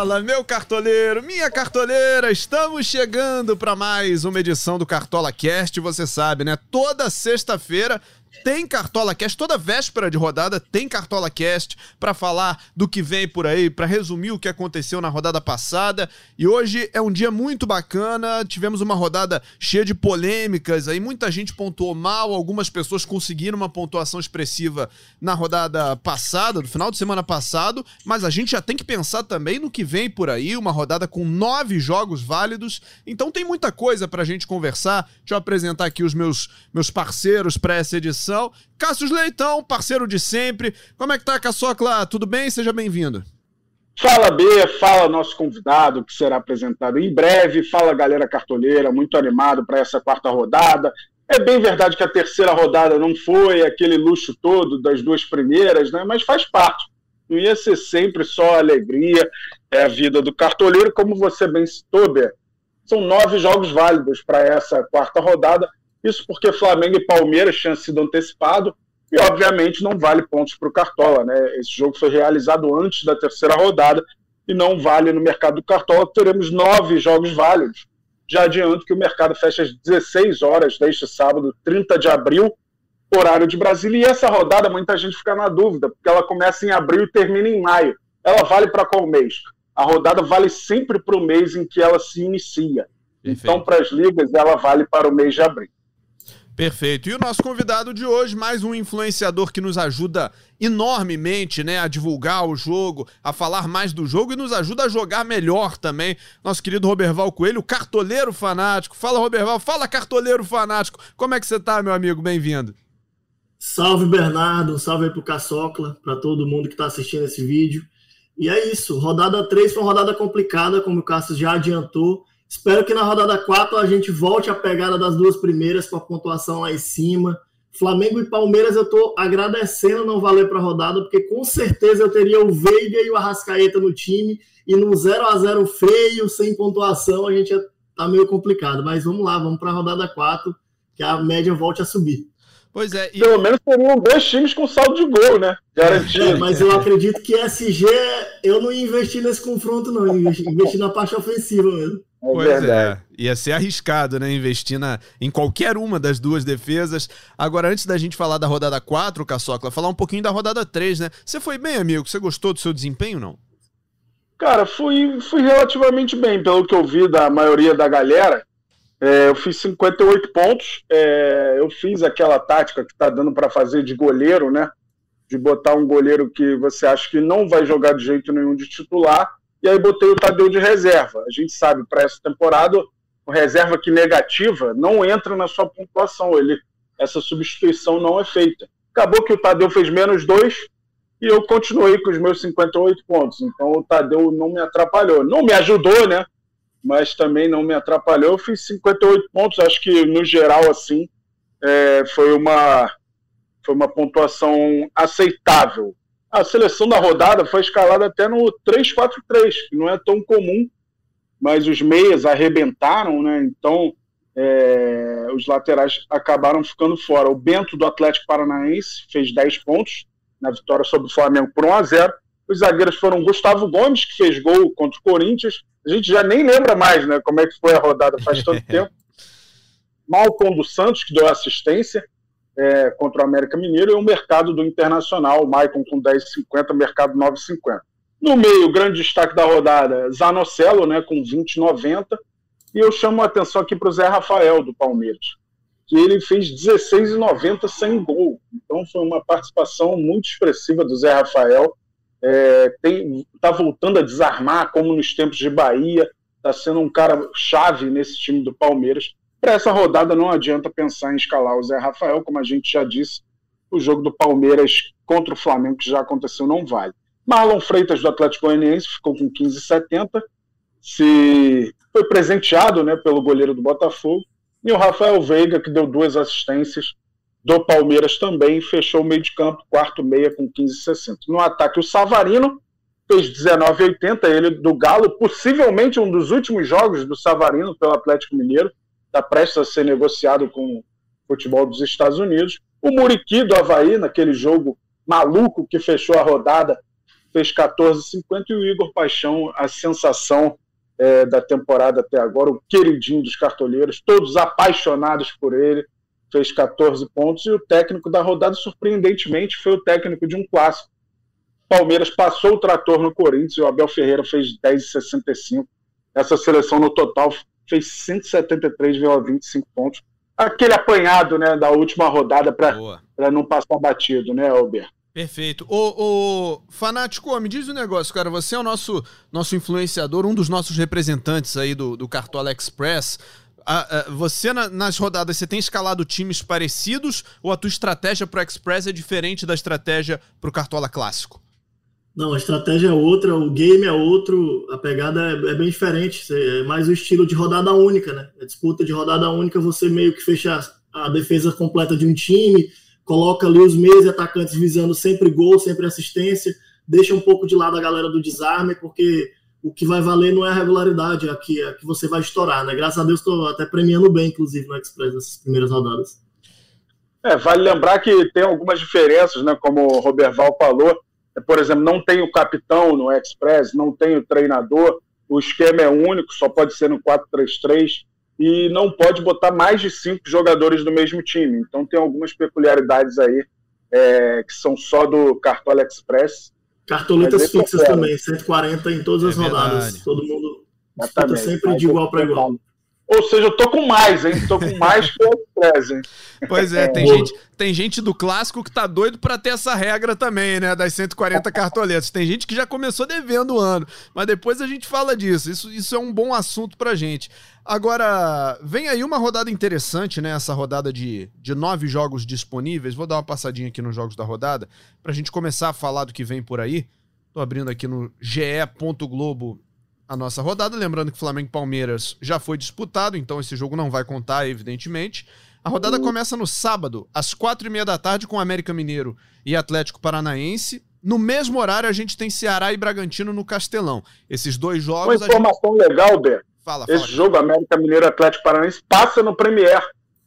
Fala, meu cartoleiro, minha cartoleira, estamos chegando para mais uma edição do Cartola Cast, você sabe, né? Toda sexta-feira tem Cartola Cast, toda véspera de rodada tem Cartola Cast para falar do que vem por aí, para resumir o que aconteceu na rodada passada. E hoje é um dia muito bacana, tivemos uma rodada cheia de polêmicas, aí muita gente pontuou mal, algumas pessoas conseguiram uma pontuação expressiva na rodada passada, do final de semana passado, mas a gente já tem que pensar também no que vem por aí, uma rodada com nove jogos válidos, então tem muita coisa pra gente conversar. Deixa eu apresentar aqui os meus, meus parceiros para essa edição edição. Cássio Leitão, parceiro de sempre. Como é que tá, Caçocla? Tudo bem? Seja bem-vindo. Fala B, fala nosso convidado que será apresentado em breve. Fala galera cartoleira, muito animado para essa quarta rodada. É bem verdade que a terceira rodada não foi aquele luxo todo das duas primeiras, né? Mas faz parte. Não ia ser sempre só alegria, é a vida do cartoleiro, como você bem citou, B. São nove jogos válidos para essa quarta rodada isso porque Flamengo e Palmeiras tinham sido antecipado e, obviamente, não vale pontos para o Cartola. Né? Esse jogo foi realizado antes da terceira rodada e não vale no mercado do Cartola. Teremos nove jogos válidos. Já adianto que o mercado fecha às 16 horas deste sábado, 30 de abril, horário de Brasília. E essa rodada, muita gente fica na dúvida, porque ela começa em abril e termina em maio. Ela vale para qual mês? A rodada vale sempre para o mês em que ela se inicia. Então, para as ligas, ela vale para o mês de abril. Perfeito. E o nosso convidado de hoje, mais um influenciador que nos ajuda enormemente, né, a divulgar o jogo, a falar mais do jogo e nos ajuda a jogar melhor também. Nosso querido Roberval Coelho, cartoleiro fanático. Fala, Roberval. Fala, cartoleiro fanático. Como é que você tá, meu amigo? Bem-vindo. Salve, Bernardo. salve aí pro Caçocla, para todo mundo que tá assistindo esse vídeo. E é isso. Rodada 3 foi uma rodada complicada, como o Cássio já adiantou. Espero que na rodada 4 a gente volte a pegada das duas primeiras com a pontuação lá em cima. Flamengo e Palmeiras eu estou agradecendo não valer para a rodada, porque com certeza eu teria o Veiga e o Arrascaeta no time, e no 0 a 0 feio, sem pontuação, a gente tá meio complicado. Mas vamos lá, vamos para a rodada 4, que a média volte a subir. Pois é. E... Pelo menos teriam dois times com saldo de gol, né? Garantido. É, mas eu acredito que SG, eu não ia investir nesse confronto, não. Investi, investi na parte ofensiva mesmo. É pois é. verdade. é, ia ser arriscado, né? Investir na, em qualquer uma das duas defesas. Agora, antes da gente falar da rodada 4, Caçocla, falar um pouquinho da rodada 3, né? Você foi bem, amigo? Você gostou do seu desempenho não? Cara, fui, fui relativamente bem, pelo que eu vi da maioria da galera. É, eu fiz 58 pontos. É, eu fiz aquela tática que tá dando para fazer de goleiro, né? De botar um goleiro que você acha que não vai jogar de jeito nenhum de titular e aí botei o Tadeu de reserva. A gente sabe, para essa temporada, o reserva que negativa não entra na sua pontuação, ele, essa substituição não é feita. Acabou que o Tadeu fez menos dois e eu continuei com os meus 58 pontos. Então o Tadeu não me atrapalhou. Não me ajudou, né? Mas também não me atrapalhou. Eu fiz 58 pontos, acho que no geral, assim, é, foi, uma, foi uma pontuação aceitável a seleção da rodada foi escalada até no 3-4-3, que não é tão comum, mas os meias arrebentaram, né? Então é, os laterais acabaram ficando fora. O Bento do Atlético Paranaense fez 10 pontos na vitória sobre o Flamengo por 1 a 0 Os zagueiros foram Gustavo Gomes, que fez gol contra o Corinthians. A gente já nem lembra mais né, como é que foi a rodada faz tanto tempo. Malcom dos Santos, que deu assistência é, contra o América Mineiro e o mercado do Internacional, o Maicon com 10,50, mercado 9,50. No meio, o grande destaque da rodada, Zanocelo, né, com 20,90. E eu chamo a atenção aqui para o Zé Rafael, do Palmeiras, que ele fez 16,90 sem gol. Então foi uma participação muito expressiva do Zé Rafael. Está é, voltando a desarmar, como nos tempos de Bahia. Está sendo um cara chave nesse time do Palmeiras. Para essa rodada não adianta pensar em escalar o Zé Rafael, como a gente já disse, o jogo do Palmeiras contra o Flamengo que já aconteceu não vale. Marlon Freitas do Atlético Goianiense ficou com 15,70, se foi presenteado, né, pelo goleiro do Botafogo, e o Rafael Veiga que deu duas assistências do Palmeiras também fechou o meio de campo, quarto meia com 15,60. No ataque o Savarino fez 19,80, ele do Galo, possivelmente um dos últimos jogos do Savarino pelo Atlético Mineiro está prestes a ser negociado com o futebol dos Estados Unidos. O Muriqui do Havaí, naquele jogo maluco que fechou a rodada, fez 14,50 e o Igor Paixão, a sensação é, da temporada até agora, o queridinho dos cartoleiros, todos apaixonados por ele, fez 14 pontos e o técnico da rodada, surpreendentemente, foi o técnico de um clássico. Palmeiras passou o trator no Corinthians e o Abel Ferreira fez 10,65. Essa seleção no total fez 173,25 pontos. Aquele apanhado né, da última rodada para não passar batido, né, Alberto? Perfeito. O, o Fanático, me diz um negócio, cara. Você é o nosso, nosso influenciador, um dos nossos representantes aí do, do Cartola Express. A, a, você, na, nas rodadas, você tem escalado times parecidos ou a tua estratégia para o Express é diferente da estratégia para o Cartola Clássico? Não, a estratégia é outra, o game é outro, a pegada é, é bem diferente. É mais o estilo de rodada única, né? A disputa de rodada única, você meio que fecha a defesa completa de um time coloca ali os meios atacantes visando sempre gol, sempre assistência, deixa um pouco de lado a galera do desarme, porque o que vai valer não é a regularidade, é a que, é a que você vai estourar, né? Graças a Deus estou até premiando bem, inclusive, no Express nessas primeiras rodadas. É, vale lembrar que tem algumas diferenças, né? Como o Roberval falou, por exemplo, não tem o capitão no Express, não tem o treinador, o esquema é único, só pode ser no 4-3-3 e não pode botar mais de cinco jogadores do mesmo time. Então tem algumas peculiaridades aí é, que são só do Cartola Express. Cartolitas fixas também, 140 em todas é as rodadas. Verdade. Todo mundo sempre de igual para igual. Ou seja, eu tô com mais, hein? Tô com mais que o Express, hein? Pois é, tem, gente, tem gente do clássico que tá doido para ter essa regra também, né? Das 140 cartoletas. Tem gente que já começou devendo o ano, mas depois a gente fala disso. Isso, isso é um bom assunto pra gente. Agora, vem aí uma rodada interessante, né? Essa rodada de, de nove jogos disponíveis. Vou dar uma passadinha aqui nos jogos da rodada pra gente começar a falar do que vem por aí. Tô abrindo aqui no ge.globo a nossa rodada. Lembrando que Flamengo e Palmeiras já foi disputado, então esse jogo não vai contar, evidentemente. A rodada uhum. começa no sábado, às quatro e meia da tarde, com América Mineiro e Atlético Paranaense. No mesmo horário, a gente tem Ceará e Bragantino no Castelão. Esses dois jogos. Uma informação gente... legal, Ber. Fala, fala. Esse jogo, América Mineiro e Atlético Paranaense, passa no Premier.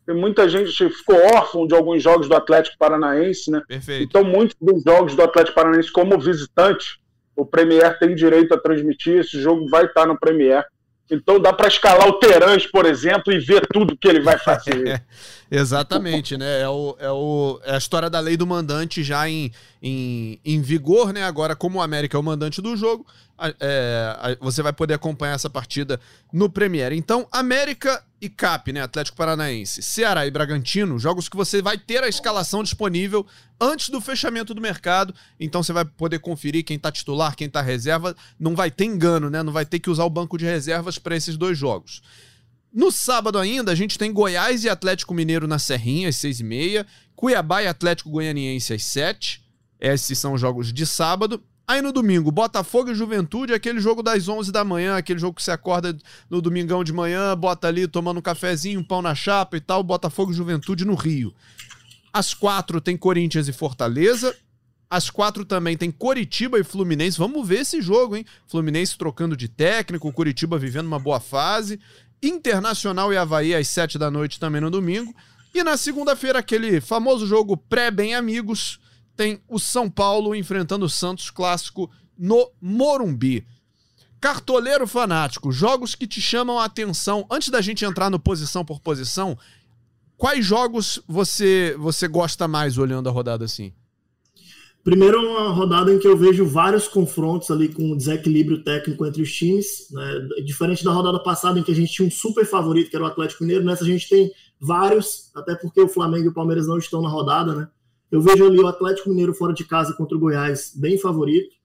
E muita gente ficou órfão de alguns jogos do Atlético Paranaense, né? Perfeito. Então, muitos dos jogos do Atlético Paranaense, como visitante, o Premier tem direito a transmitir, esse jogo vai estar no Premier. Então dá para escalar o Terãs, por exemplo, e ver tudo que ele vai fazer. Exatamente, né? É, o, é, o, é a história da lei do mandante já em, em, em vigor, né? Agora, como o América é o mandante do jogo, é, você vai poder acompanhar essa partida no Premier. Então, América e Cap, né? Atlético Paranaense, Ceará e Bragantino, jogos que você vai ter a escalação disponível antes do fechamento do mercado. Então você vai poder conferir quem tá titular, quem tá reserva. Não vai ter engano, né? Não vai ter que usar o banco de reservas para esses dois jogos. No sábado ainda, a gente tem Goiás e Atlético Mineiro na Serrinha, às seis e meia. Cuiabá e Atlético Goianiense, às sete. Esses são jogos de sábado. Aí no domingo, Botafogo e Juventude, aquele jogo das 11 da manhã, aquele jogo que você acorda no domingão de manhã, bota ali tomando um cafezinho, um pão na chapa e tal, Botafogo e Juventude no Rio. Às quatro tem Corinthians e Fortaleza. Às quatro também tem Coritiba e Fluminense. Vamos ver esse jogo, hein? Fluminense trocando de técnico, Coritiba vivendo uma boa fase. Internacional e Havaí às sete da noite também no domingo. E na segunda-feira, aquele famoso jogo pré-bem amigos tem o São Paulo enfrentando o Santos clássico no Morumbi. Cartoleiro fanático, jogos que te chamam a atenção. Antes da gente entrar no posição por posição, quais jogos você você gosta mais olhando a rodada assim? Primeiro, uma rodada em que eu vejo vários confrontos ali com desequilíbrio técnico entre os times. Né? Diferente da rodada passada, em que a gente tinha um super favorito, que era o Atlético Mineiro, nessa a gente tem vários, até porque o Flamengo e o Palmeiras não estão na rodada, né? Eu vejo ali o Atlético Mineiro fora de casa contra o Goiás, bem favorito.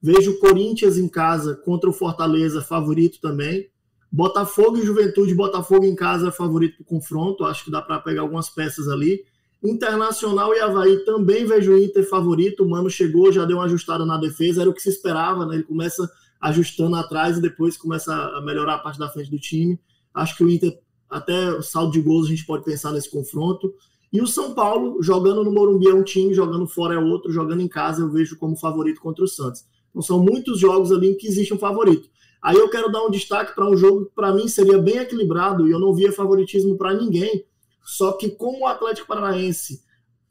Vejo o Corinthians em casa contra o Fortaleza, favorito também. Botafogo e Juventude, Botafogo em casa, favorito para o confronto. Acho que dá para pegar algumas peças ali. Internacional e Havaí também vejo o Inter favorito. O Mano chegou, já deu uma ajustada na defesa, era o que se esperava, né? Ele começa ajustando atrás e depois começa a melhorar a parte da frente do time. Acho que o Inter, até o saldo de gols, a gente pode pensar nesse confronto. E o São Paulo, jogando no Morumbi é um time, jogando fora é outro, jogando em casa eu vejo como favorito contra o Santos. Então são muitos jogos ali em que existe um favorito. Aí eu quero dar um destaque para um jogo que para mim seria bem equilibrado e eu não via favoritismo para ninguém. Só que como o Atlético Paranaense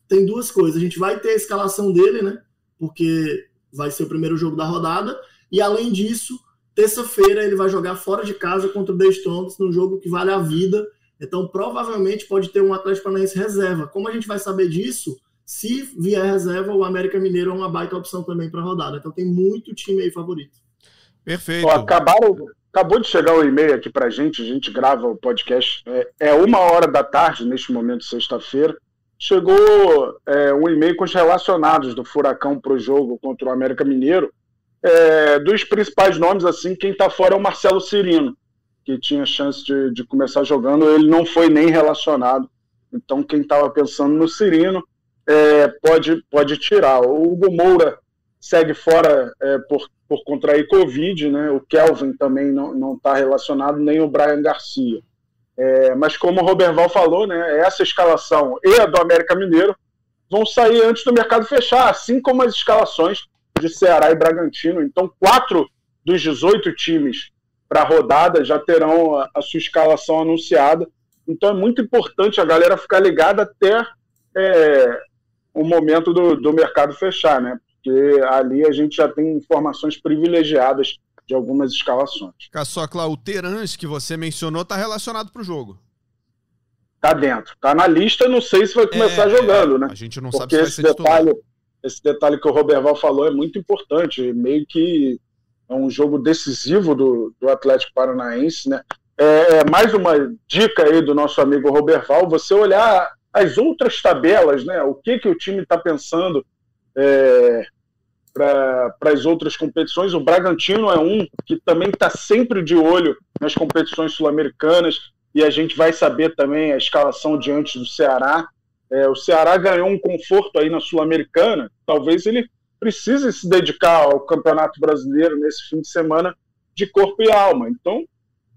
tem duas coisas, a gente vai ter a escalação dele, né? Porque vai ser o primeiro jogo da rodada. E além disso, terça-feira ele vai jogar fora de casa contra o The Strongest, num jogo que vale a vida. Então, provavelmente pode ter um Atlético Paranaense reserva. Como a gente vai saber disso? Se vier reserva, o América Mineiro é uma baita opção também para rodada. Então, tem muito time aí favorito. Perfeito. acabaram, acabou de chegar o um e-mail aqui para a gente. A gente grava o podcast. É, é uma hora da tarde, neste momento, sexta-feira chegou é, um e-mail com os relacionados do Furacão para o jogo contra o América Mineiro. É, dos principais nomes, assim, quem está fora é o Marcelo Cirino, que tinha chance de, de, começar jogando, ele não foi nem relacionado. Então, quem estava pensando no Cirino é, pode, pode tirar. O Hugo Moura segue fora é, por, por contrair Covid, né? o Kelvin também não está relacionado, nem o Brian Garcia. É, mas como o Roberval falou, né, essa escalação e a do América Mineiro vão sair antes do mercado fechar, assim como as escalações de Ceará e Bragantino. Então, quatro dos 18 times para a rodada já terão a, a, sua escalação anunciada. Então, é muito importante a galera ficar ligada até é, o momento do, do mercado fechar, né? Porque ali a gente já tem informações privilegiadas de algumas escalações. Caçocla, o Terans que você mencionou está relacionado para o jogo. Tá dentro. Tá na lista, não sei se vai começar é, jogando, né? A gente não Porque sabe se vai ser detalhe, Esse detalhe que o Roberval falou é muito importante. Meio que é um jogo decisivo do, do Atlético Paranaense, né? É, é mais uma dica aí do nosso amigo Roberval, você olhar as outras tabelas, né? O que, que o time está pensando é, para as outras competições. O Bragantino é um que também está sempre de olho nas competições sul-americanas e a gente vai saber também a escalação diante do Ceará. É, o Ceará ganhou um conforto aí na Sul-Americana, talvez ele precise se dedicar ao Campeonato Brasileiro nesse fim de semana de corpo e alma. Então,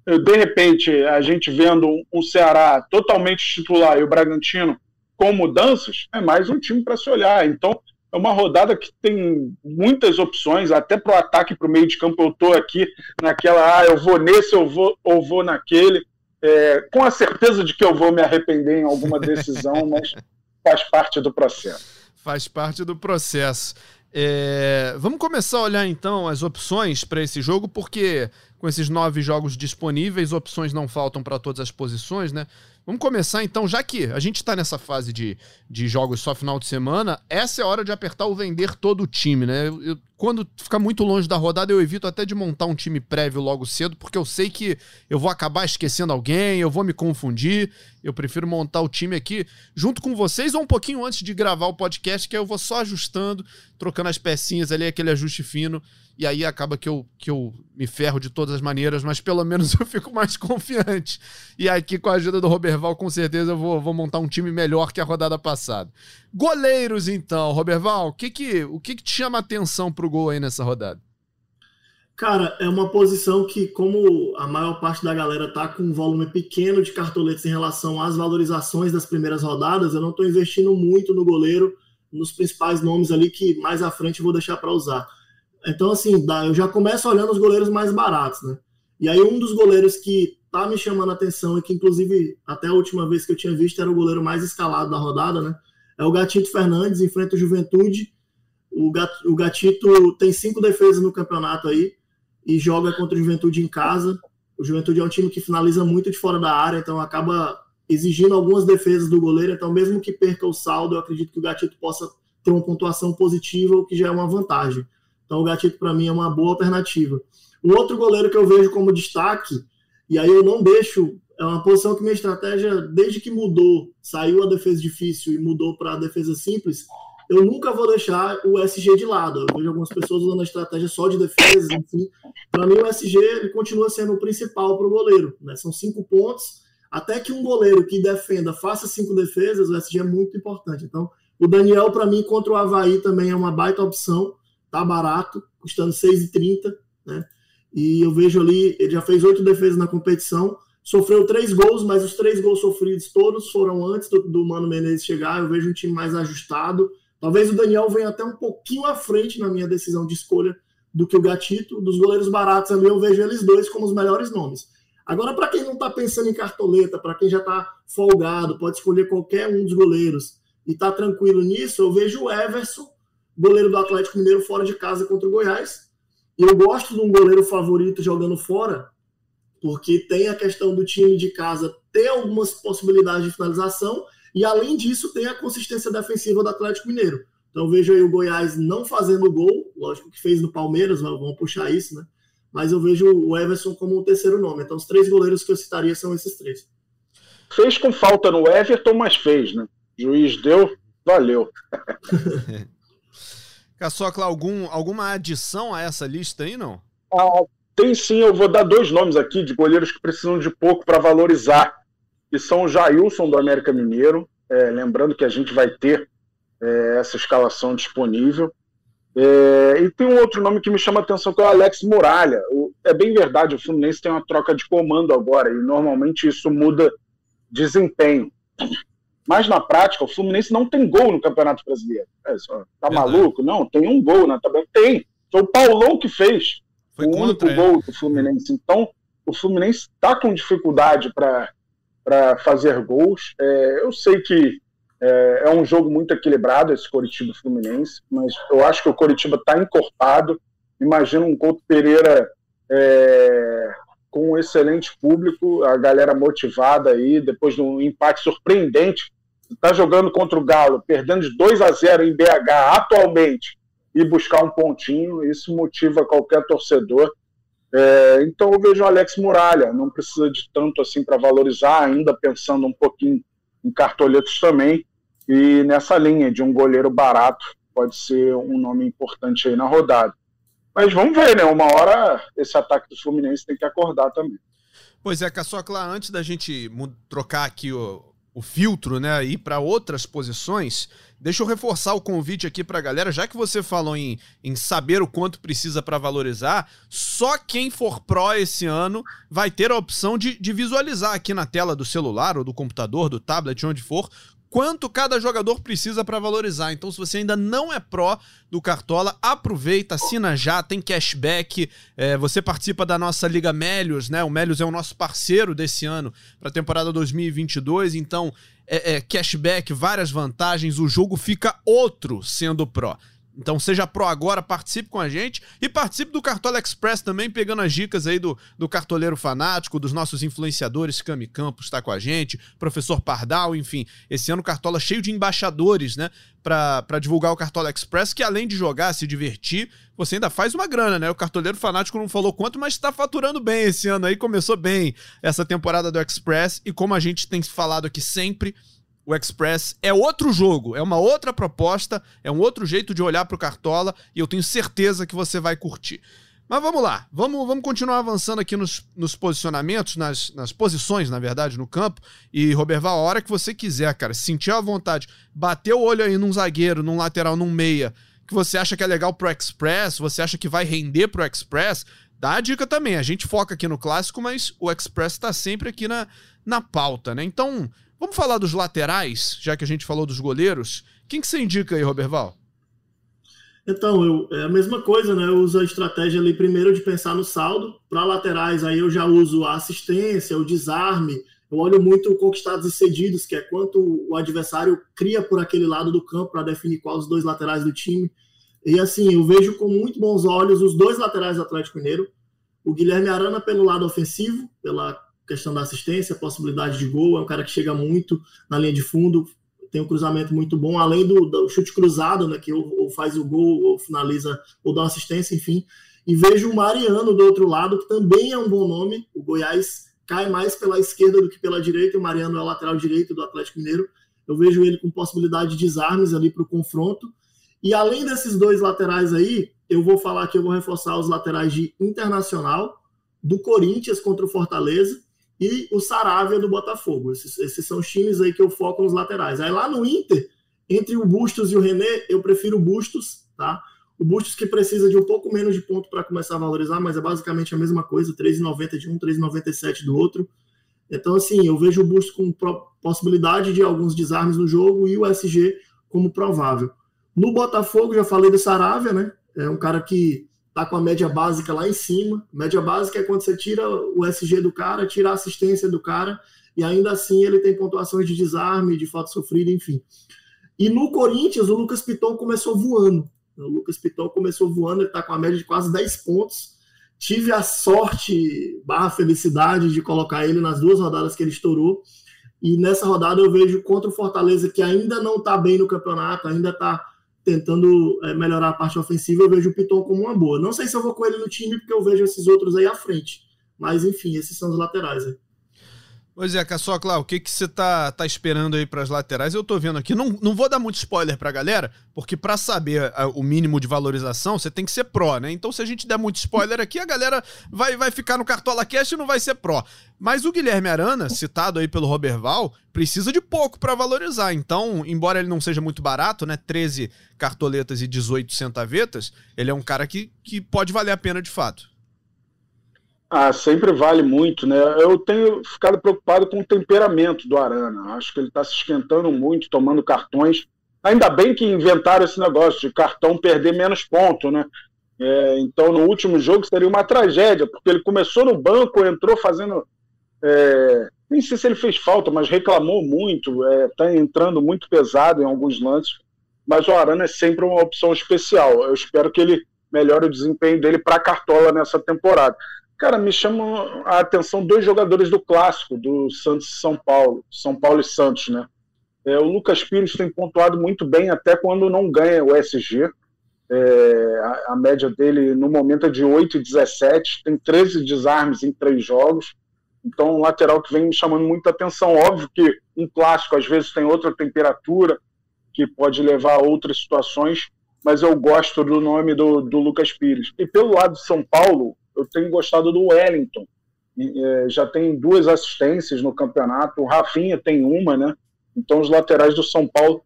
de repente, a gente vendo um Ceará totalmente titular e o Bragantino com mudanças, é mais um time para se olhar. Então, é uma rodada que tem muitas opções, até para o ataque, para o meio de campo. Eu estou aqui naquela, ah, eu vou nesse, eu vou, ou vou naquele, é, com a certeza de que eu vou me arrepender em alguma decisão, mas faz parte do processo. Faz parte do processo. É, vamos começar a olhar então as opções para esse jogo, porque com esses nove jogos disponíveis, opções não faltam para todas as posições, né? Vamos começar então, já que a gente está nessa fase de, de jogos só final de semana, essa é a hora de apertar o vender todo o time, né? Eu, eu, quando ficar muito longe da rodada, eu evito até de montar um time prévio logo cedo, porque eu sei que eu vou acabar esquecendo alguém, eu vou me confundir. Eu prefiro montar o time aqui junto com vocês ou um pouquinho antes de gravar o podcast, que aí eu vou só ajustando, trocando as pecinhas ali, aquele ajuste fino e aí acaba que eu, que eu me ferro de todas as maneiras, mas pelo menos eu fico mais confiante. E aqui, com a ajuda do Roberval, com certeza eu vou, vou montar um time melhor que a rodada passada. Goleiros, então, Roberval, o que que, o que, que te chama atenção pro gol aí nessa rodada? Cara, é uma posição que, como a maior parte da galera tá com um volume pequeno de cartoletes em relação às valorizações das primeiras rodadas, eu não estou investindo muito no goleiro, nos principais nomes ali que mais à frente eu vou deixar para usar. Então, assim, eu já começo olhando os goleiros mais baratos, né? E aí, um dos goleiros que tá me chamando a atenção e que, inclusive, até a última vez que eu tinha visto era o goleiro mais escalado da rodada, né? É o Gatito Fernandes, enfrenta o Juventude. O Gatito tem cinco defesas no campeonato aí e joga contra o Juventude em casa. O Juventude é um time que finaliza muito de fora da área, então acaba exigindo algumas defesas do goleiro. Então, mesmo que perca o saldo, eu acredito que o Gatito possa ter uma pontuação positiva, o que já é uma vantagem. Então o Gatito para mim é uma boa alternativa. Um outro goleiro que eu vejo como destaque, e aí eu não deixo, é uma posição que minha estratégia, desde que mudou, saiu a defesa difícil e mudou para a defesa simples, eu nunca vou deixar o SG de lado. Eu vejo algumas pessoas usando a estratégia só de defesa, enfim. Para mim, o SG ele continua sendo o principal para o goleiro. Né? São cinco pontos. Até que um goleiro que defenda faça cinco defesas, o SG é muito importante. Então, o Daniel, para mim, contra o Havaí também é uma baita opção tá barato, custando 6,30, né? E eu vejo ali, ele já fez oito defesas na competição, sofreu três gols, mas os três gols sofridos todos foram antes do, do Mano Menezes chegar. Eu vejo um time mais ajustado. Talvez o Daniel venha até um pouquinho à frente na minha decisão de escolha do que o Gatito. Dos goleiros baratos ali, eu vejo eles dois como os melhores nomes. Agora, para quem não está pensando em cartoleta, para quem já está folgado, pode escolher qualquer um dos goleiros e está tranquilo nisso, eu vejo o Everson goleiro do Atlético Mineiro fora de casa contra o Goiás. E eu gosto de um goleiro favorito jogando fora, porque tem a questão do time de casa ter algumas possibilidades de finalização e, além disso, tem a consistência defensiva do Atlético Mineiro. Então, vejo aí o Goiás não fazendo gol, lógico que fez no Palmeiras, vamos puxar isso, né? Mas eu vejo o Everson como o terceiro nome. Então, os três goleiros que eu citaria são esses três. Fez com falta no Everton, mas fez, né? O juiz deu, valeu. Caçocla, algum, alguma adição a essa lista aí, não? Ah, tem sim, eu vou dar dois nomes aqui de goleiros que precisam de pouco para valorizar, que são o Jailson do América Mineiro, é, lembrando que a gente vai ter é, essa escalação disponível. É, e tem um outro nome que me chama a atenção, que é o Alex Muralha. O, é bem verdade, o Fluminense tem uma troca de comando agora, e normalmente isso muda desempenho. Mas na prática, o Fluminense não tem gol no Campeonato Brasileiro. É, só, tá verdade. maluco? Não, tem um gol na tabela. Tem. Foi o Paulão que fez Foi o único é. gol do Fluminense. Então, o Fluminense está com dificuldade para fazer gols. É, eu sei que é, é, um jogo muito equilibrado esse Coritiba Fluminense, mas eu acho que o Coritiba está encorpado. Imagina um Couto Pereira é, com um excelente público, a galera motivada aí, depois de um empate surpreendente. Está jogando contra o Galo, perdendo de 2 a 0 em BH atualmente, e buscar um pontinho, isso motiva qualquer torcedor. É, então eu vejo o Alex Muralha, não precisa de tanto assim para valorizar, ainda pensando um pouquinho em cartoletos também. E nessa linha de um goleiro barato, pode ser um nome importante aí na rodada. Mas vamos ver, né? Uma hora esse ataque do Fluminense tem que acordar também. Pois é, Caçocla, antes da gente trocar aqui o, o filtro, né, ir para outras posições, deixa eu reforçar o convite aqui para a galera, já que você falou em, em saber o quanto precisa para valorizar, só quem for pró esse ano vai ter a opção de, de visualizar aqui na tela do celular ou do computador, do tablet, onde for, quanto cada jogador precisa para valorizar. Então, se você ainda não é pró do Cartola, aproveita, assina já, tem cashback. É, você participa da nossa Liga Melios, né? O Melios é o nosso parceiro desse ano para a temporada 2022. Então, é, é, cashback, várias vantagens. O jogo fica outro sendo pró. Então seja pro agora, participe com a gente e participe do Cartola Express também, pegando as dicas aí do, do cartoleiro fanático, dos nossos influenciadores, Cami Campos está com a gente, professor Pardal, enfim. Esse ano Cartola cheio de embaixadores, né, para divulgar o Cartola Express, que além de jogar, se divertir, você ainda faz uma grana, né? O cartoleiro fanático não falou quanto, mas está faturando bem esse ano aí, começou bem essa temporada do Express e como a gente tem falado aqui sempre, o Express é outro jogo, é uma outra proposta, é um outro jeito de olhar para o Cartola e eu tenho certeza que você vai curtir. Mas vamos lá, vamos, vamos continuar avançando aqui nos, nos posicionamentos, nas, nas posições, na verdade, no campo. E, Roberval, a hora que você quiser, cara, sentir a vontade, bater o olho aí num zagueiro, num lateral, num meia, que você acha que é legal pro Express, você acha que vai render pro Express, dá a dica também. A gente foca aqui no clássico, mas o Express está sempre aqui na, na pauta, né? Então, Vamos falar dos laterais, já que a gente falou dos goleiros. Quem que você indica aí, Roberval? Então, eu, é a mesma coisa, né? Eu uso a estratégia ali primeiro de pensar no saldo. Para laterais, aí eu já uso a assistência, o desarme. Eu olho muito conquistados e cedidos, que é quanto o adversário cria por aquele lado do campo para definir quais os dois laterais do time. E assim, eu vejo com muito bons olhos os dois laterais do Atlético Mineiro. O Guilherme Arana pelo lado ofensivo, pela questão da assistência, possibilidade de gol, é um cara que chega muito na linha de fundo, tem um cruzamento muito bom, além do, do chute cruzado, né, que ou, ou, faz o gol, ou finaliza, ou dá uma assistência, enfim. E vejo o Mariano do outro lado, que também é um bom nome. O Goiás cai mais pela esquerda do que pela direita, o Mariano é lateral direito do Atlético Mineiro. Eu vejo ele com possibilidade de desarmes ali para o confronto. E além desses dois laterais aí, eu vou falar que eu vou reforçar os laterais de Internacional, do Corinthians contra o Fortaleza e o Saravia do Botafogo. Esses, esses, são os times aí que eu foco nos laterais. Aí lá no Inter, entre o Bustos e o René, eu prefiro o Bustos, tá? O Bustos que precisa de um pouco menos de ponto para começar a valorizar, mas é basicamente a mesma coisa, 3,90 de um, 3,97 do outro. Então, assim, eu vejo o Bustos com possibilidade de alguns desarmes no jogo e o SG como provável. No Botafogo, já falei do Saravia, né? É um cara que tá com a média básica lá em cima. Média básica é quando você tira o SG do cara, tira a assistência do cara, e ainda assim ele tem pontuações de desarme, de falta sofrida, enfim. E no Corinthians, o Lucas Piton começou voando. O Lucas Piton começou voando, ele está com a média de quase 10 pontos. Tive a sorte, barra felicidade, de colocar ele nas duas rodadas que ele estourou. E nessa rodada eu vejo contra o Fortaleza, que ainda não está bem no campeonato, ainda está tentando é, melhorar a parte ofensiva, eu vejo o Piton como uma boa. Não sei se eu vou com ele no time, porque eu vejo esses outros aí à frente. Mas, enfim, esses são os laterais aí. Pois é, Caçocla, o que que você tá, tá esperando aí para as laterais? Eu tô vendo aqui, não, não vou dar muito spoiler pra galera, porque para saber a, o mínimo de valorização, você tem que ser pró, né? Então se a gente der muito spoiler aqui, a galera vai, vai ficar no Cartola Cast e não vai ser pró. Mas o Guilherme Arana, citado aí pelo Roberval, precisa de pouco para valorizar. Então, embora ele não seja muito barato, né? 13 cartoletas e 18 centavetas, ele é um cara que, que pode valer a pena de fato. Ah, sempre vale muito, né? Eu tenho ficado preocupado com o temperamento do Arana. Acho que ele está se esquentando muito, tomando cartões. Ainda bem que inventaram esse negócio de cartão perder menos ponto, né? É, então, no último jogo seria uma tragédia, porque ele começou no banco, entrou fazendo. É, nem sei se ele fez falta, mas reclamou muito, está é, entrando muito pesado em alguns lances. Mas o Arana é sempre uma opção especial. Eu espero que ele melhore o desempenho dele para a cartola nessa temporada. Cara, me chamam a atenção dois jogadores do clássico, do Santos e São Paulo, São Paulo e Santos, né? É, o Lucas Pires tem pontuado muito bem até quando não ganha o SG. É, a, a, média dele no momento é de 8 e 17, tem 13 desarmes em três jogos. Então, um lateral que vem me chamando muita atenção. Óbvio que um clássico às vezes tem outra temperatura, que pode levar a outras situações, mas eu gosto do nome do, do Lucas Pires. E pelo lado de São Paulo, eu tenho gostado do Wellington. É, já tem duas assistências no campeonato, o Rafinha tem uma, né? Então os laterais do São Paulo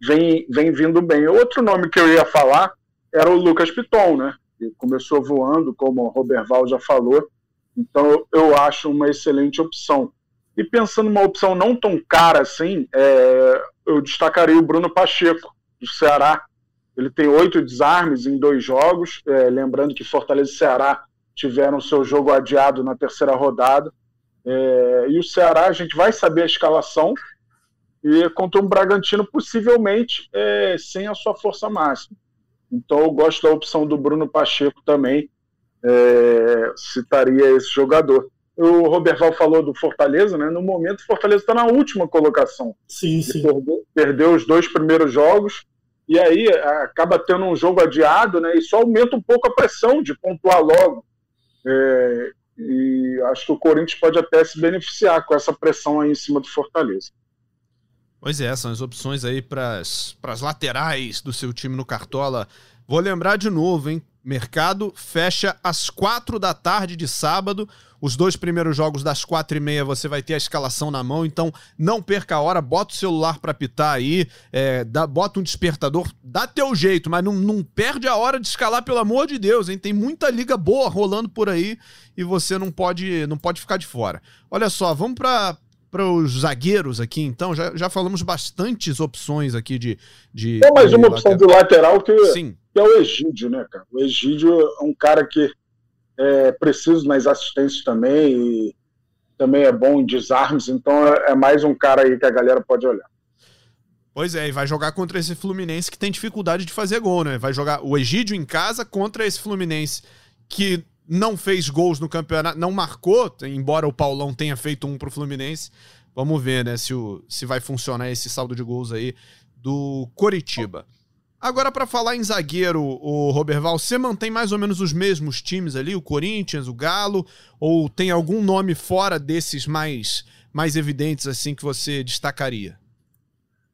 vêm vem vindo bem. Outro nome que eu ia falar era o Lucas Piton, né? Que começou voando, como o Roberval já falou. Então eu acho uma excelente opção. E pensando numa opção não tão cara assim, é, eu destacaria o Bruno Pacheco, do Ceará. Ele tem oito desarmes em dois jogos. É, lembrando que Fortaleza e Ceará tiveram seu jogo adiado na terceira rodada. É, e o Ceará, a gente vai saber a escalação, e contra um Bragantino, possivelmente é, sem a sua força máxima. Então, eu gosto da opção do Bruno Pacheco também, é, citaria esse jogador. O Roberval falou do Fortaleza, né? No momento, o Fortaleza está na última colocação. Sim, sim. Perdeu, perdeu, os dois primeiros jogos, e aí acaba tendo um jogo adiado, né? E só aumenta um pouco a pressão de pontuar logo. É, e acho que o Corinthians pode até se beneficiar com essa pressão aí em cima do Fortaleza. Pois é, são as opções aí para as laterais do seu time no Cartola. Vou lembrar de novo, hein? Mercado fecha às quatro da tarde de sábado. Os dois primeiros jogos das quatro e meia você vai ter a escalação na mão, então não perca a hora, bota o celular para pitar aí, é, dá, bota um despertador, dá teu jeito, mas não, não perde a hora de escalar, pelo amor de Deus, hein? Tem muita liga boa rolando por aí e você não pode, não pode ficar de fora. Olha só, vamos para para os zagueiros aqui, então, já, já falamos bastantes opções aqui de. de Tem mais uma opção lateral. do lateral que, Sim. que é o Egídio, né, cara? O Egídio é um cara que é preciso nas assistências também e também é bom em desarmes, então é, é mais um cara aí que a galera pode olhar. Pois é, e vai jogar contra esse Fluminense que tem dificuldade de fazer gol, né? Vai jogar o Egídio em casa contra esse Fluminense que não fez gols no campeonato, não marcou, embora o Paulão tenha feito um pro Fluminense. Vamos ver, né, se, o, se vai funcionar esse saldo de gols aí do Coritiba. Agora, para falar em zagueiro, o Roberval, você mantém mais ou menos os mesmos times ali, o Corinthians, o Galo, ou tem algum nome fora desses mais, mais evidentes assim que você destacaria?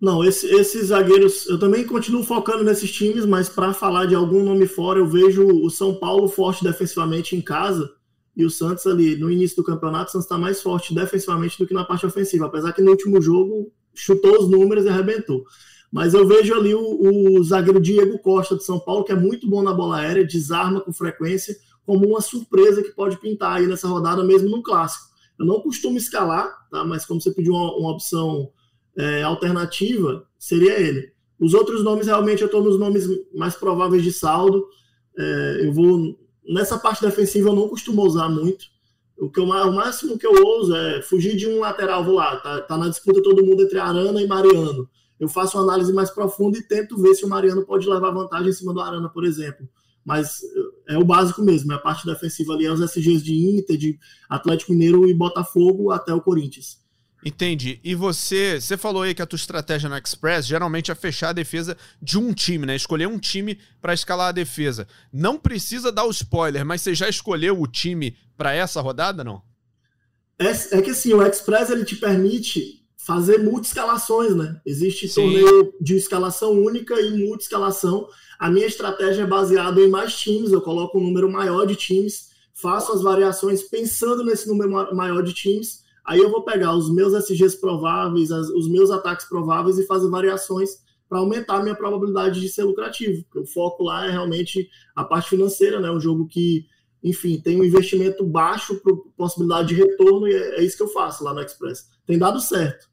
Não, esse, esses zagueiros, eu também continuo focando nesses times, mas para falar de algum nome fora, eu vejo o São Paulo forte defensivamente em casa e o Santos ali no início do campeonato, o Santos está mais forte defensivamente do que na parte ofensiva, apesar que no último jogo chutou os números e arrebentou. Mas eu vejo ali o, o, zagueiro Diego Costa de São Paulo, que é muito bom na bola aérea, desarma com frequência, como uma surpresa que pode pintar aí nessa rodada, mesmo no clássico. Eu não costumo escalar, tá? mas como você pediu uma, uma opção é, alternativa, seria ele. Os outros nomes, realmente, eu estou nos nomes mais prováveis de saldo. É, eu vou. Nessa parte defensiva, eu não costumo usar muito. O, que eu, o máximo que eu ouso é fugir de um lateral, vou lá, tá, tá na disputa todo mundo entre Arana e Mariano eu faço uma análise mais profunda e tento ver se o Mariano pode levar vantagem em cima do Arana, por exemplo. Mas é o básico mesmo, é a parte defensiva ali, é os SGs de Inter, de Atlético Mineiro e Botafogo até o Corinthians. Entendi. E você, você falou aí que a tua estratégia no Express geralmente é fechar a defesa de um time, né? Escolher um time para escalar a defesa. Não precisa dar o spoiler, mas você já escolheu o time para essa rodada, não? É, é, que assim, o Express ele te permite fazer multi-escalações, né? Existe Sim. torneio de escalação única e multi-escalação. A minha estratégia é baseada em mais times, eu coloco um número maior de times, faço as variações pensando nesse número maior de times. Aí eu vou pegar os meus SGs prováveis, as, os meus ataques prováveis e fazer variações para aumentar a minha probabilidade de ser lucrativo. Porque o foco lá é realmente a parte financeira, né? Um jogo que enfim, tem um investimento baixo para possibilidade de retorno e é, é, isso que eu faço lá no Express. Tem dado certo.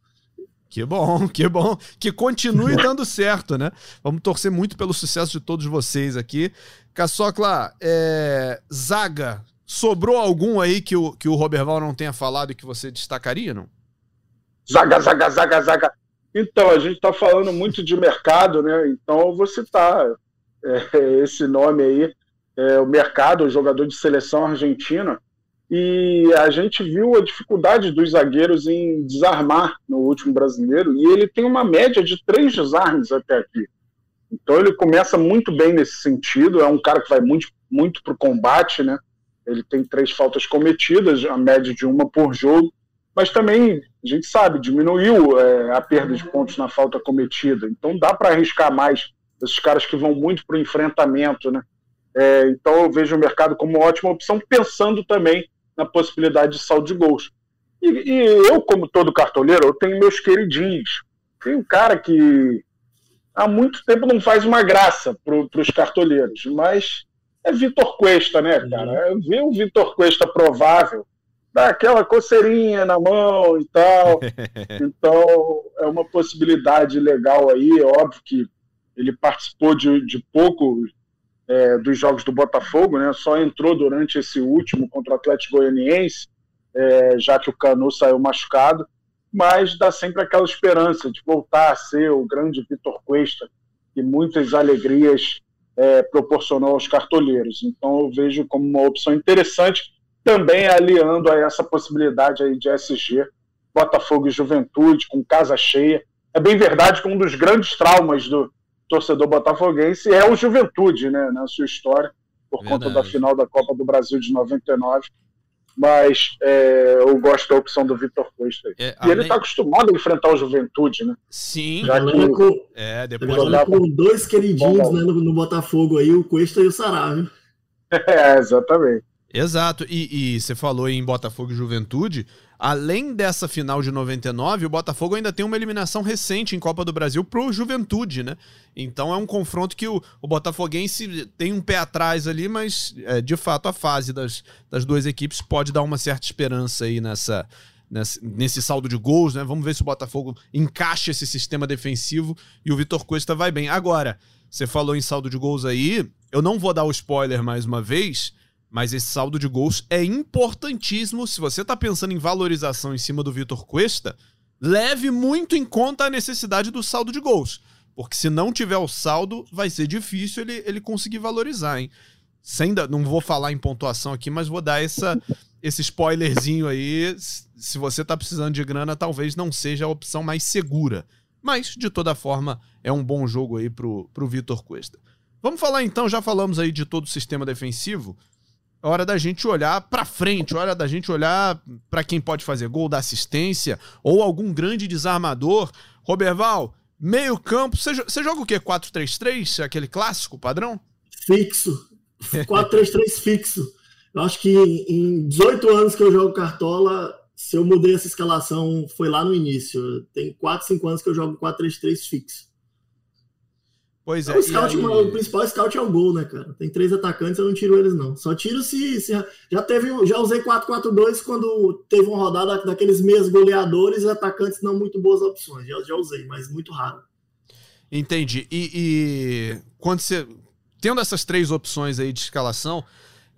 Que bom, que bom. Que continue dando certo, né? Vamos torcer muito pelo sucesso de todos vocês aqui. Caçocla, é... Zaga, sobrou algum aí que o, que o Roberval não tenha falado e que você destacaria, não? Zaga, zaga, zaga, zaga. Então, a gente está falando muito de mercado, né? Então, eu vou citar é, esse nome aí é, o mercado, o jogador de seleção argentina, e a gente viu a dificuldade dos zagueiros em desarmar no último brasileiro, e ele tem uma média de três desarmes até aqui. Então ele começa muito bem nesse sentido, é um cara que vai muito, muito para o combate, né? Ele tem três faltas cometidas, a média de uma por jogo, mas também a gente sabe, diminuiu é, a perda de pontos na falta cometida. Então dá para arriscar mais esses caras que vão muito para o enfrentamento, né? É, então eu vejo o mercado como uma ótima opção, pensando também na possibilidade de saldo de gols. E, e eu, como todo cartoleiro, eu tenho meus queridinhos. Tem um cara que há muito tempo não faz uma graça para os cartoleiros, mas é Vitor Cuesta, né, uhum. cara? Ver o Vitor Cuesta provável, dá aquela coceirinha na mão e tal. Então, é uma possibilidade legal aí. É óbvio que ele participou de, de pouco é, dos jogos do Botafogo, né? Só entrou durante esse último contra o Atlético Goianiense, é, já que o Canu saiu machucado, mas dá sempre aquela esperança de voltar a ser o grande Vitor Cuesta, que muitas alegrias é, proporcionou aos cartoleiros. Então eu vejo como uma opção interessante, também aliando a essa possibilidade aí de SG, Botafogo e Juventude, com casa cheia. É bem verdade que um dos grandes traumas do, torcedor botafoguense é o Juventude, né, na sua história, por Verdade. conta da final da Copa do Brasil de 99. Mas é, eu gosto da opção do Vitor Costa. É, e além... ele está acostumado a enfrentar o Juventude, né? Sim. Já que, com, é, depois jogava... com dois queridinhos né, no, no, Botafogo aí, o Cuesta e o Sarabia. É, exatamente. Exato. E, e você falou em Botafogo e Juventude. Além dessa final de 99, o Botafogo ainda tem uma eliminação recente em Copa do Brasil pro Juventude, né? Então é um confronto que o, o Botafoguense tem um pé atrás ali, mas é, de fato a fase das, das duas equipes pode dar uma certa esperança aí nessa, nesse, nesse saldo de gols, né? Vamos ver se o Botafogo encaixa esse sistema defensivo e o Vitor Costa vai bem. Agora, você falou em saldo de gols aí, eu não vou dar o spoiler mais uma vez, mas esse saldo de gols é importantíssimo. Se você está pensando em valorização em cima do Vitor Cuesta, leve muito em conta a necessidade do saldo de gols. Porque se não tiver o saldo, vai ser difícil ele, ele conseguir valorizar, hein? Sem da, não vou falar em pontuação aqui, mas vou dar essa, esse spoilerzinho aí. Se você está precisando de grana, talvez não seja a opção mais segura. Mas, de toda forma, é um bom jogo aí pro, pro Vitor Cuesta. Vamos falar então, já falamos aí de todo o sistema defensivo hora da gente olhar para frente, hora da gente olhar para quem pode fazer gol da assistência ou algum grande desarmador. Roberval, meio campo, você, você joga o quê? 4-3-3? Aquele clássico padrão? Fixo. 4-3-3 fixo. Eu acho que em 18 anos que eu jogo Cartola, se eu mudei essa escalação, foi lá no início. Tem 4, 5 anos que eu jogo 4-3-3 fixo. Pois é. O, scout, aí... o principal scout é o gol, né, cara? Tem três atacantes, eu não tiro eles, não. Só tiro se. se já teve. Já usei 4-4-2 quando teve uma rodada daqueles meios goleadores e atacantes não muito boas opções. Já, já usei, mas muito raro. Entendi. E, e quando você. Tendo essas três opções aí de escalação,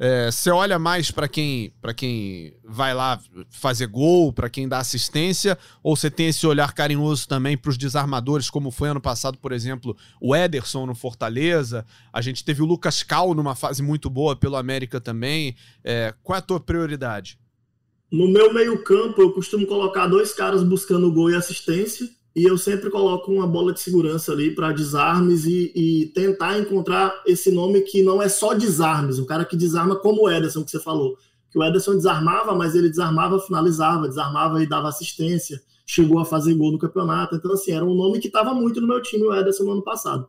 É, você olha mais para quem para quem vai lá fazer gol, para quem dá assistência, ou você tem esse olhar carinhoso também para os desarmadores, como foi ano passado, por exemplo, o Ederson no Fortaleza. A gente teve o Lucas Cal numa fase muito boa pelo América também. É, qual é a tua prioridade? No meu meio-campo, eu costumo colocar dois caras buscando gol e assistência e eu sempre coloco uma bola de segurança ali para desarmes e, e, tentar encontrar esse nome que não é só desarmes, um cara que desarma como o Ederson que você falou, que o Ederson desarmava, mas ele desarmava, finalizava, desarmava e dava assistência, chegou a fazer gol no campeonato, então assim, era um nome que estava muito no meu time, o Ederson no ano passado.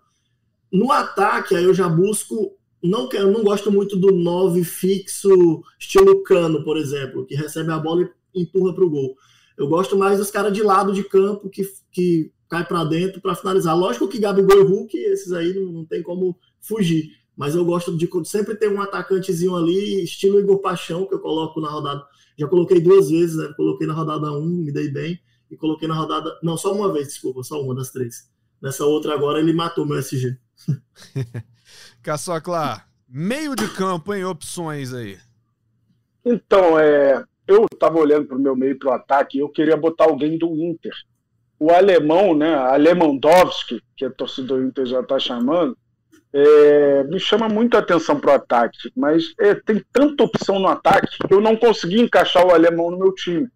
No ataque, aí eu já busco, não eu não gosto muito do 9 fixo, estilo Cano, por exemplo, que recebe a bola e empurra para o gol eu gosto mais dos caras de lado de campo que, que cai para dentro para finalizar. Lógico que Gabigol e Hulk, esses aí não, não tem como fugir. Mas eu gosto de sempre ter um atacantezinho ali, estilo Igor Paixão, que eu coloco na rodada. Já coloquei duas vezes, né? Coloquei na rodada 1, me dei bem. E coloquei na rodada. Não, só uma vez, desculpa, só uma das três. Nessa outra agora ele matou meu SG. Caçocla, meio de campo, em opções aí. Então, é, eu estava olhando para o meu meio para o ataque eu queria botar alguém do Inter. O alemão, né, Alemandowski, que a torcida do Inter já está chamando, é, me chama muito a atenção para o ataque, mas é, tem tanta opção no ataque que eu não consegui encaixar o alemão no meu time.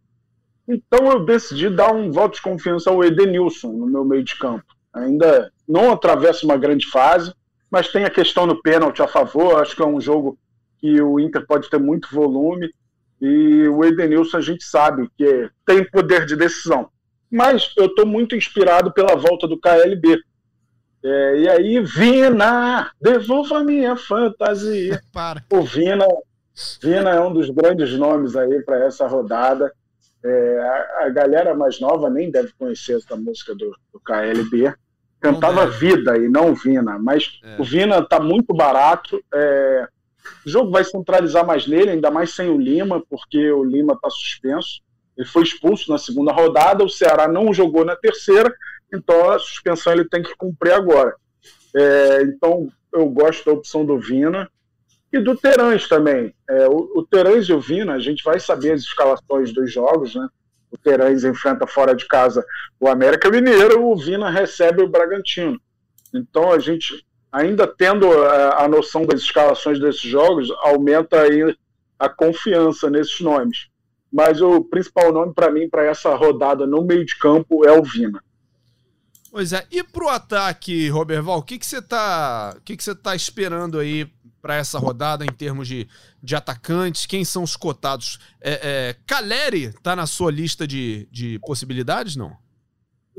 Então eu decidi dar um voto de confiança ao Edenilson no meu meio de campo. Ainda não atravessa uma grande fase, mas tem a questão do pênalti a favor. Acho que é um jogo que o Inter pode ter muito volume. E o Edenilson a gente sabe que tem poder de decisão. Mas eu estou muito inspirado pela volta do KLB. É, e aí, Vina, devolva minha fantasia. Para. O Vina, Vina é um dos grandes nomes aí para essa rodada. É, a, a, galera mais nova nem deve conhecer essa música do, do KLB. Cantava Vida e não Vina, mas é. o Vina está muito barato. É, o jogo vai centralizar mais nele, ainda mais sem o Lima, porque o Lima está suspenso. Ele foi expulso na segunda rodada, o Ceará não jogou na terceira, então a suspensão ele tem que cumprir agora. É, então eu gosto da opção do Vina e do Terãs também. É, o, o Terãs e o Vina, a gente vai saber as escalações dos jogos, né? O Terãs enfrenta fora de casa o América Mineiro, o Vina recebe o Bragantino. Então a gente ainda tendo a, é, a noção das escalações desses jogos, aumenta aí a confiança nesses nomes. Mas o principal nome para mim, para essa rodada no meio de campo, é o Vina. Pois é, e pro ataque, Roberval, o que você tá, o que que você tá esperando aí para essa rodada em termos de, de atacantes? Quem são os cotados? É, é, Caleri tá na sua lista de, de possibilidades, não?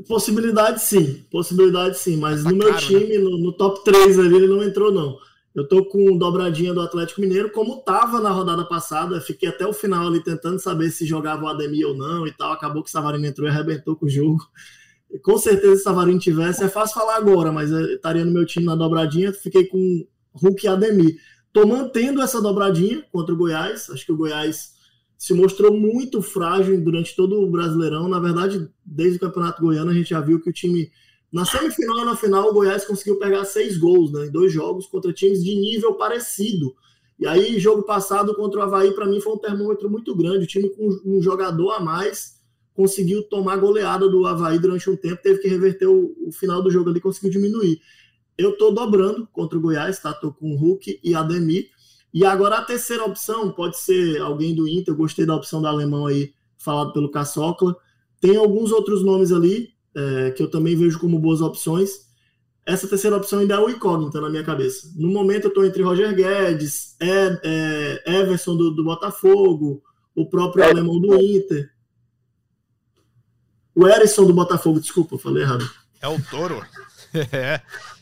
Possibilidade sim, possibilidade sim, mas tá no meu caro, né? time, né? no, no, top 3 ali, ele não entrou, não. Eu tô com dobradinha do Atlético Mineiro, como tava na rodada passada, fiquei até o final ali tentando saber se jogava o Ademir ou não e tal. Acabou que o Savarino entrou e arrebentou com o jogo. E, com certeza, se o Savarino tivesse, é fácil falar agora, mas eu estaria no meu time na dobradinha, fiquei com Hulk e Ademir. Tô mantendo essa dobradinha contra o Goiás, acho que o Goiás se mostrou muito frágil durante todo o Brasileirão. Na verdade, desde o Campeonato Goiano, a gente já viu que o time, na semifinal e na final, o Goiás conseguiu pegar seis gols né, em dois jogos contra times de nível parecido. E aí, jogo passado contra o Havaí, para mim, foi um termômetro muito grande. O time com um jogador a mais conseguiu tomar goleada do Havaí durante um tempo, teve que reverter o, o final do jogo ali, conseguiu diminuir. Eu tô dobrando contra o Goiás, tá? Tô com o Hulk e Ademir. E agora a terceira opção pode ser alguém do Inter, eu gostei da opção do alemão aí, falado pelo Caçocla. Tem alguns outros nomes ali é, que eu também vejo como boas opções. Essa terceira opção ainda é o incógnita na minha cabeça. No momento eu estou entre Roger Guedes, é, é, Everson do, do, Botafogo, o próprio é. alemão do Inter. O Erisson do Botafogo, desculpa, falei errado. É o Toro. é.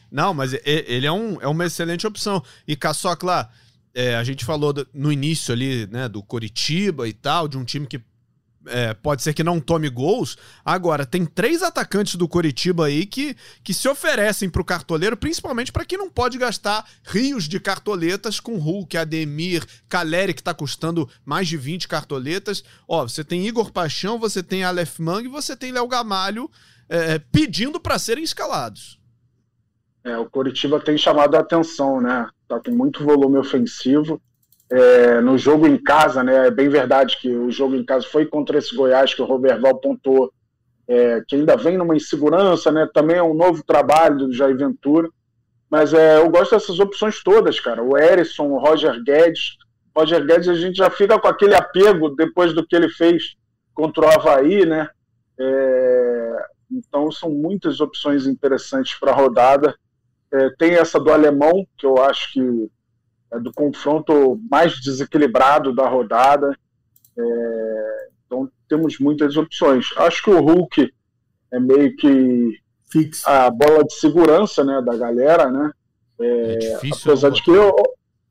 Não, mas ele é, um, é uma excelente opção. E Caçocla, é, a gente falou do, no início ali, né, do Coritiba e tal, de um time que é, pode ser que não tome gols. Agora, tem três atacantes do Coritiba aí que, que se oferecem para o cartoleiro, principalmente para quem não pode gastar rios de cartoletas com Hulk, Ademir, Caleri, que está custando mais de 20 cartoletas. Ó, você tem Igor Paixão, você tem Aleph Mang e você tem Léo Gamalho é, pedindo para serem escalados. É, o Coritiba tem chamado a atenção, né? Tá com muito volume ofensivo. é, no jogo em casa, né? É bem verdade que o jogo em casa foi contra esse Goiás que o Roberval pontuou, é, que ainda vem numa insegurança, né? Também é um novo trabalho do Jair Ventura. Mas é, eu gosto dessas opções todas, cara. O Erisson, o Roger Guedes. Roger Guedes, a gente já fica com aquele apego depois do que ele fez contra o Havaí, né? É, então são muitas opções interessantes para a rodada. É, tem essa do alemão, que eu acho que é do confronto mais desequilibrado da rodada. É, então temos muitas opções. Acho que o Hulk é meio que Fixo. a bola de segurança né, da galera, né? É, é difícil. Apesar de que eu,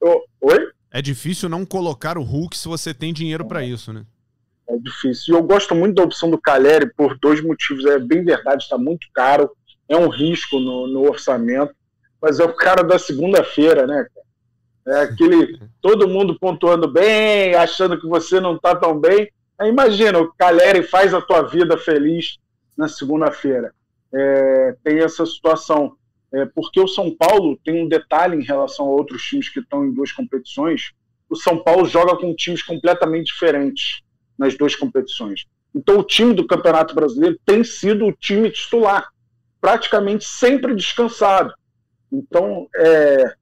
eu, Oi? É difícil não colocar o Hulk se você tem dinheiro para isso, né? É difícil. E eu gosto muito da opção do Caleri por dois motivos. É bem verdade, está muito caro, é um risco no, no orçamento, mas é o cara da segunda-feira, né? É aquele todo mundo pontuando bem, achando que você não está tão bem. Aí imagina, o Caleri faz a tua vida feliz na segunda-feira. É, tem essa situação. É, porque o São Paulo tem um detalhe em relação a outros times que estão em duas competições. O São Paulo joga com times completamente diferentes nas duas competições. Então, o time do Campeonato Brasileiro tem sido o time titular, praticamente sempre descansado. Então, é,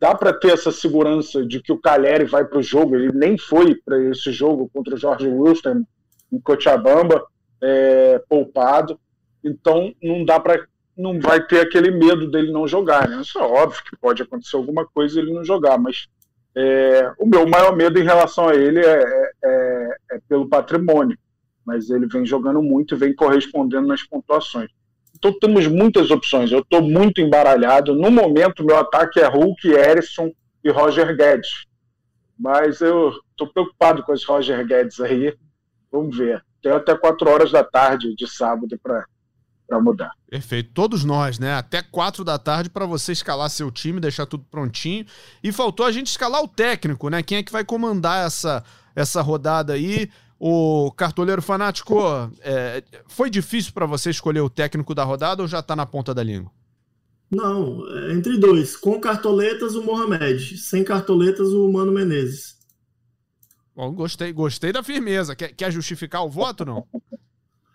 dá para ter essa segurança de que o Caleri vai para o jogo. Ele nem foi para esse jogo contra o Jorge Wilson em Cochabamba, é, poupado. Então, não dá para não vai ter aquele medo dele não jogar, né? Isso é óbvio que pode acontecer alguma coisa ele não jogar, mas é, o meu maior medo em relação a ele é, é, é, é, pelo patrimônio, mas ele vem jogando muito e vem correspondendo nas pontuações. Então temos muitas opções. Eu estou muito embaralhado. No momento, meu ataque é Hulk, Erisson e Roger Guedes. Mas eu estou preocupado com esse Roger Guedes aí. Vamos ver. Tem até 4 horas da tarde de sábado para para mudar. Perfeito. Todos nós, né? Até quatro da tarde para você escalar seu time, deixar tudo prontinho. E faltou a gente escalar o técnico, né? Quem é que vai comandar essa, essa rodada aí? O cartoleiro fanático, é, foi difícil para você escolher o técnico da rodada ou já tá na ponta da língua? Não, é entre dois. Com cartoletas, o Mohamed. Sem cartoletas, o Mano Menezes. Bom, gostei, gostei da firmeza. Quer, quer justificar o voto, não?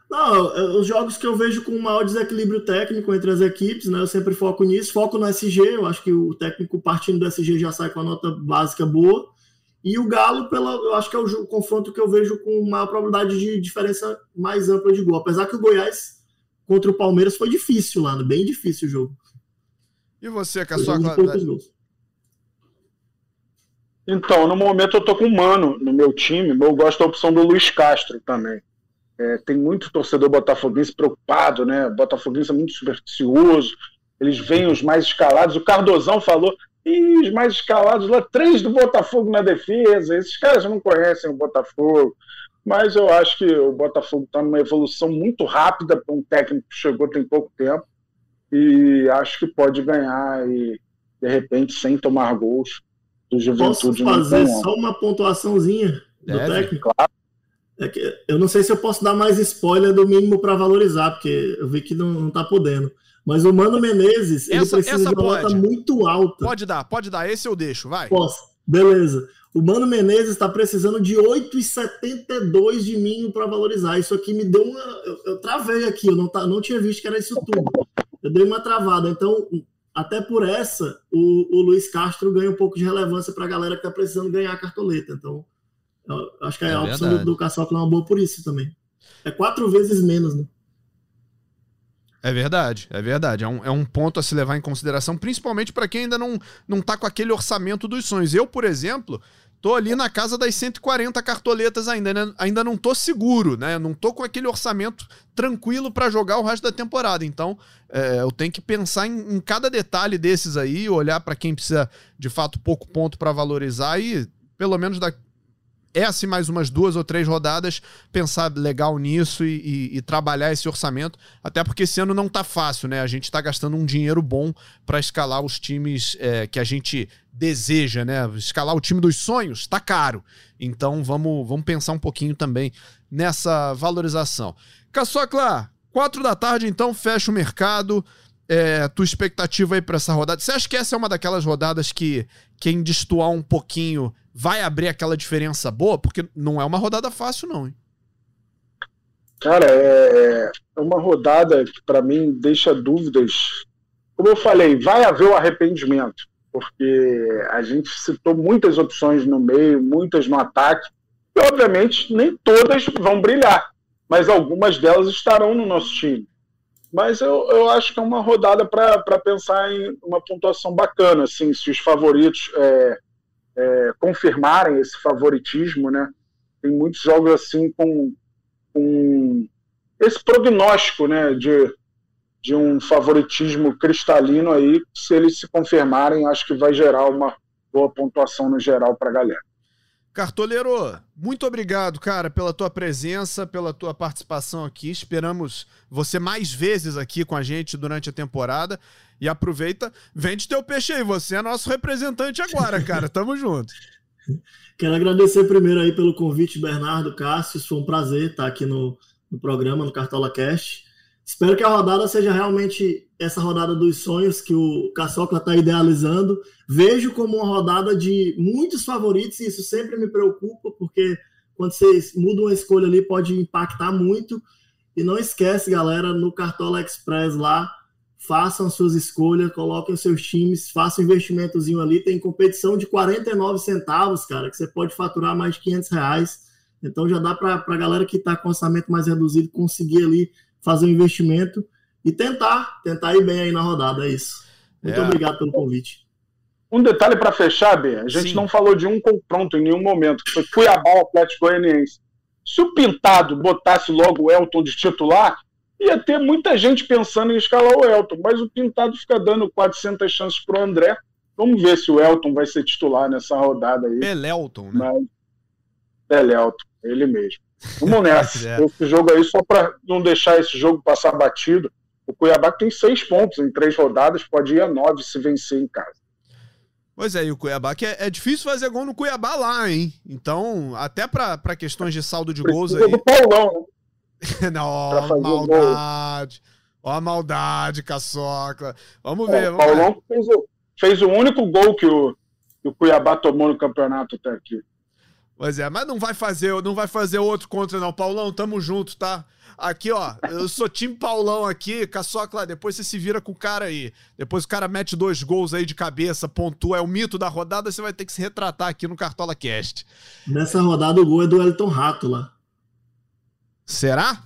Não, os jogos que eu vejo com maior desequilíbrio técnico entre as equipes, né? Eu sempre foco nisso, foco no SG, eu acho que o técnico partindo do SG já sai com a nota básica boa. E o Galo, pela, eu acho que é o, confronto que eu vejo com maior probabilidade de diferença mais ampla de gol. Apesar que o Goiás contra o Palmeiras foi difícil lá, né? bem difícil o jogo. E você, com a sua Então, no momento eu tô com o Mano no meu time, eu gosto da opção do Luiz Castro também. É, tem muito torcedor botafoguense preocupado, né? O botafoguense é muito supersticioso. Eles veem os mais escalados. O Cardozão falou, e os mais escalados lá, três do Botafogo na defesa. Esses caras não conhecem o Botafogo. Mas eu acho que o Botafogo está numa evolução muito rápida para um técnico que chegou tem pouco tempo. E acho que pode ganhar e, de repente, sem tomar gols do Juventude. Posso fazer só uma pontuação,zinha do técnico? Claro. É que, eu não sei se eu posso dar mais spoiler do mínimo para valorizar, porque eu vi que não, não tá podendo. Mas o Mano Menezes, essa, ele precisa de uma pode. nota muito alta. Pode dar, pode dar. Esse eu deixo, vai. Posso. Beleza. O Mano Menezes está precisando de 8,72 de mínimo para valorizar. Isso aqui me deu uma. Eu, eu travei aqui, eu não, tá, não tinha visto que era isso tudo. Eu dei uma travada. Então, até por essa, o, o Luiz Castro ganha um pouco de relevância para a galera que está precisando ganhar a cartoleta. Então, acho que é a opção do, do Caçoca é uma boa por isso também. É quatro vezes menos, né? É verdade, é verdade. É um, é um ponto a se levar em consideração, principalmente para quem ainda não, não tá com aquele orçamento dos sonhos. Eu, por exemplo, tô ali na casa das 140 cartoletas ainda, né? ainda não tô seguro, né? Não tô com aquele orçamento tranquilo para jogar o resto da temporada. Então, é, eu tenho que pensar em, em, cada detalhe desses aí, olhar para quem precisa de fato pouco ponto para valorizar e pelo menos da, essa e mais umas duas ou três rodadas, pensar legal nisso e, e, e, trabalhar esse orçamento, até porque esse ano não tá fácil, né? A gente tá gastando um dinheiro bom para escalar os times é, que a gente deseja, né? Escalar o time dos sonhos tá caro. Então vamos, vamos pensar um pouquinho também nessa valorização. Caçocla, quatro da tarde, então, fecha o mercado. é, tua expectativa aí para essa rodada? Você acha que essa é uma daquelas rodadas que quem destoar um pouquinho vai abrir aquela diferença boa? Porque não é uma rodada fácil, não, hein? Cara, é, é uma rodada que para mim deixa dúvidas. Como eu falei, vai haver o arrependimento, porque a gente citou muitas opções no meio, muitas no ataque, e obviamente nem todas vão brilhar, mas algumas delas estarão no nosso time. Mas eu, eu acho que é uma rodada para pensar em uma pontuação bacana, assim, se os favoritos é, é, confirmarem esse favoritismo, né? Tem muitos jogos assim com, com esse prognóstico, né, de, de um favoritismo cristalino aí, se eles se confirmarem, acho que vai gerar uma boa pontuação no geral para a galera. Cartoleiro, muito obrigado, cara, pela tua presença, pela tua participação aqui. Esperamos você mais vezes aqui com a gente durante a temporada. E aproveita, vende teu peixe aí. Você é nosso representante agora, cara. Tamo junto. Quero agradecer primeiro aí pelo convite, Bernardo, Cássio. Foi um prazer estar aqui no, no programa, no Cartola Cast. Espero que a rodada seja realmente essa rodada dos sonhos que o Caçocla está idealizando. Vejo como uma rodada de muitos favoritos e isso sempre me preocupa, porque quando vocês mudam a escolha ali pode impactar muito. E não esquece, galera, no Cartola Express lá, façam suas escolhas, coloquem seus times, façam um investimentozinho ali. Tem competição de 49 centavos, cara, que você pode faturar mais de 500 reais. Então já dá para a galera que está com orçamento mais reduzido conseguir ali fazer um investimento e tentar, tentar ir bem aí na rodada, é isso. Muito é. obrigado pelo convite. Um detalhe para fechar, B, a gente Sim. não falou de um confronto em nenhum momento, que foi Cuiabá Atlético Goianiense. Se o Pintado botasse logo o Elton de titular, ia ter muita gente pensando em escalar o Elton, mas o Pintado fica dando 400 chances para o André. Vamos ver se o Elton vai ser titular nessa rodada aí. Pelelton, né? Mas... Pelelton, ele mesmo. Vamos nessa. é. Esse jogo aí, só para não deixar esse jogo passar batido, o Cuiabá tem seis pontos em três rodadas, pode ir a nove se vencer em casa. Pois é, e o Cuiabá, que é, é difícil fazer gol no Cuiabá lá, hein? Então, até para questões de saldo de gols aí. do Paulão, né? não, maldade. Ó a maldade, caçocla. Vamos é, ver. O Paulão fez o, fez o único gol que o, que o Cuiabá tomou no campeonato até aqui. Pois é, mas não vai fazer, não vai fazer outro contra não. Paulão, tamo junto, tá? Aqui, ó, eu sou time Paulão aqui, Caçocla, depois você se vira com o cara aí. Depois o cara mete dois gols aí de cabeça, pontua, é o mito da rodada, você vai ter que se retratar aqui no Cartola Cast. Nessa rodada o gol é do Elton Rato lá. Será?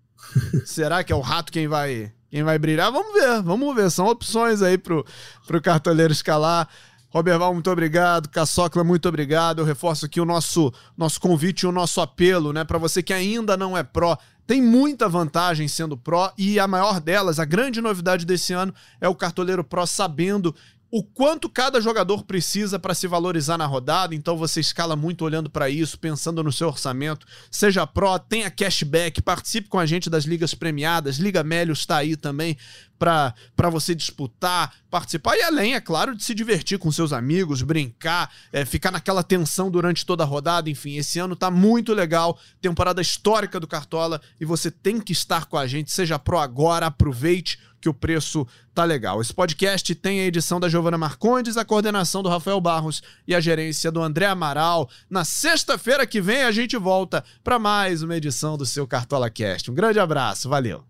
Será que é o Rato quem vai quem vai brilhar? Vamos ver, vamos ver. São opções aí pro, pro cartoleiro escalar. Roberval, muito obrigado. Caçocla, muito obrigado. Eu reforço aqui o nosso, nosso convite e o nosso apelo, né? Para você que ainda não é pró, tem muita vantagem sendo pró e a maior delas, a grande novidade desse ano, é o cartoleiro pró sabendo o quanto cada jogador precisa para se valorizar na rodada, então você escala muito olhando para isso, pensando no seu orçamento. Seja pró, tenha cashback, participe com a gente das ligas premiadas. Liga Melios está aí também para você disputar, participar e além, é claro, de se divertir com seus amigos, brincar, é, ficar naquela tensão durante toda a rodada. Enfim, esse ano tá muito legal, temporada histórica do Cartola e você tem que estar com a gente. Seja pró agora, aproveite que o preço tá legal. Esse podcast tem a edição da Giovana Marcondes, a coordenação do Rafael Barros e a gerência do André Amaral. Na sexta-feira que vem a gente volta para mais uma edição do seu Cartola Cast. Um grande abraço, valeu.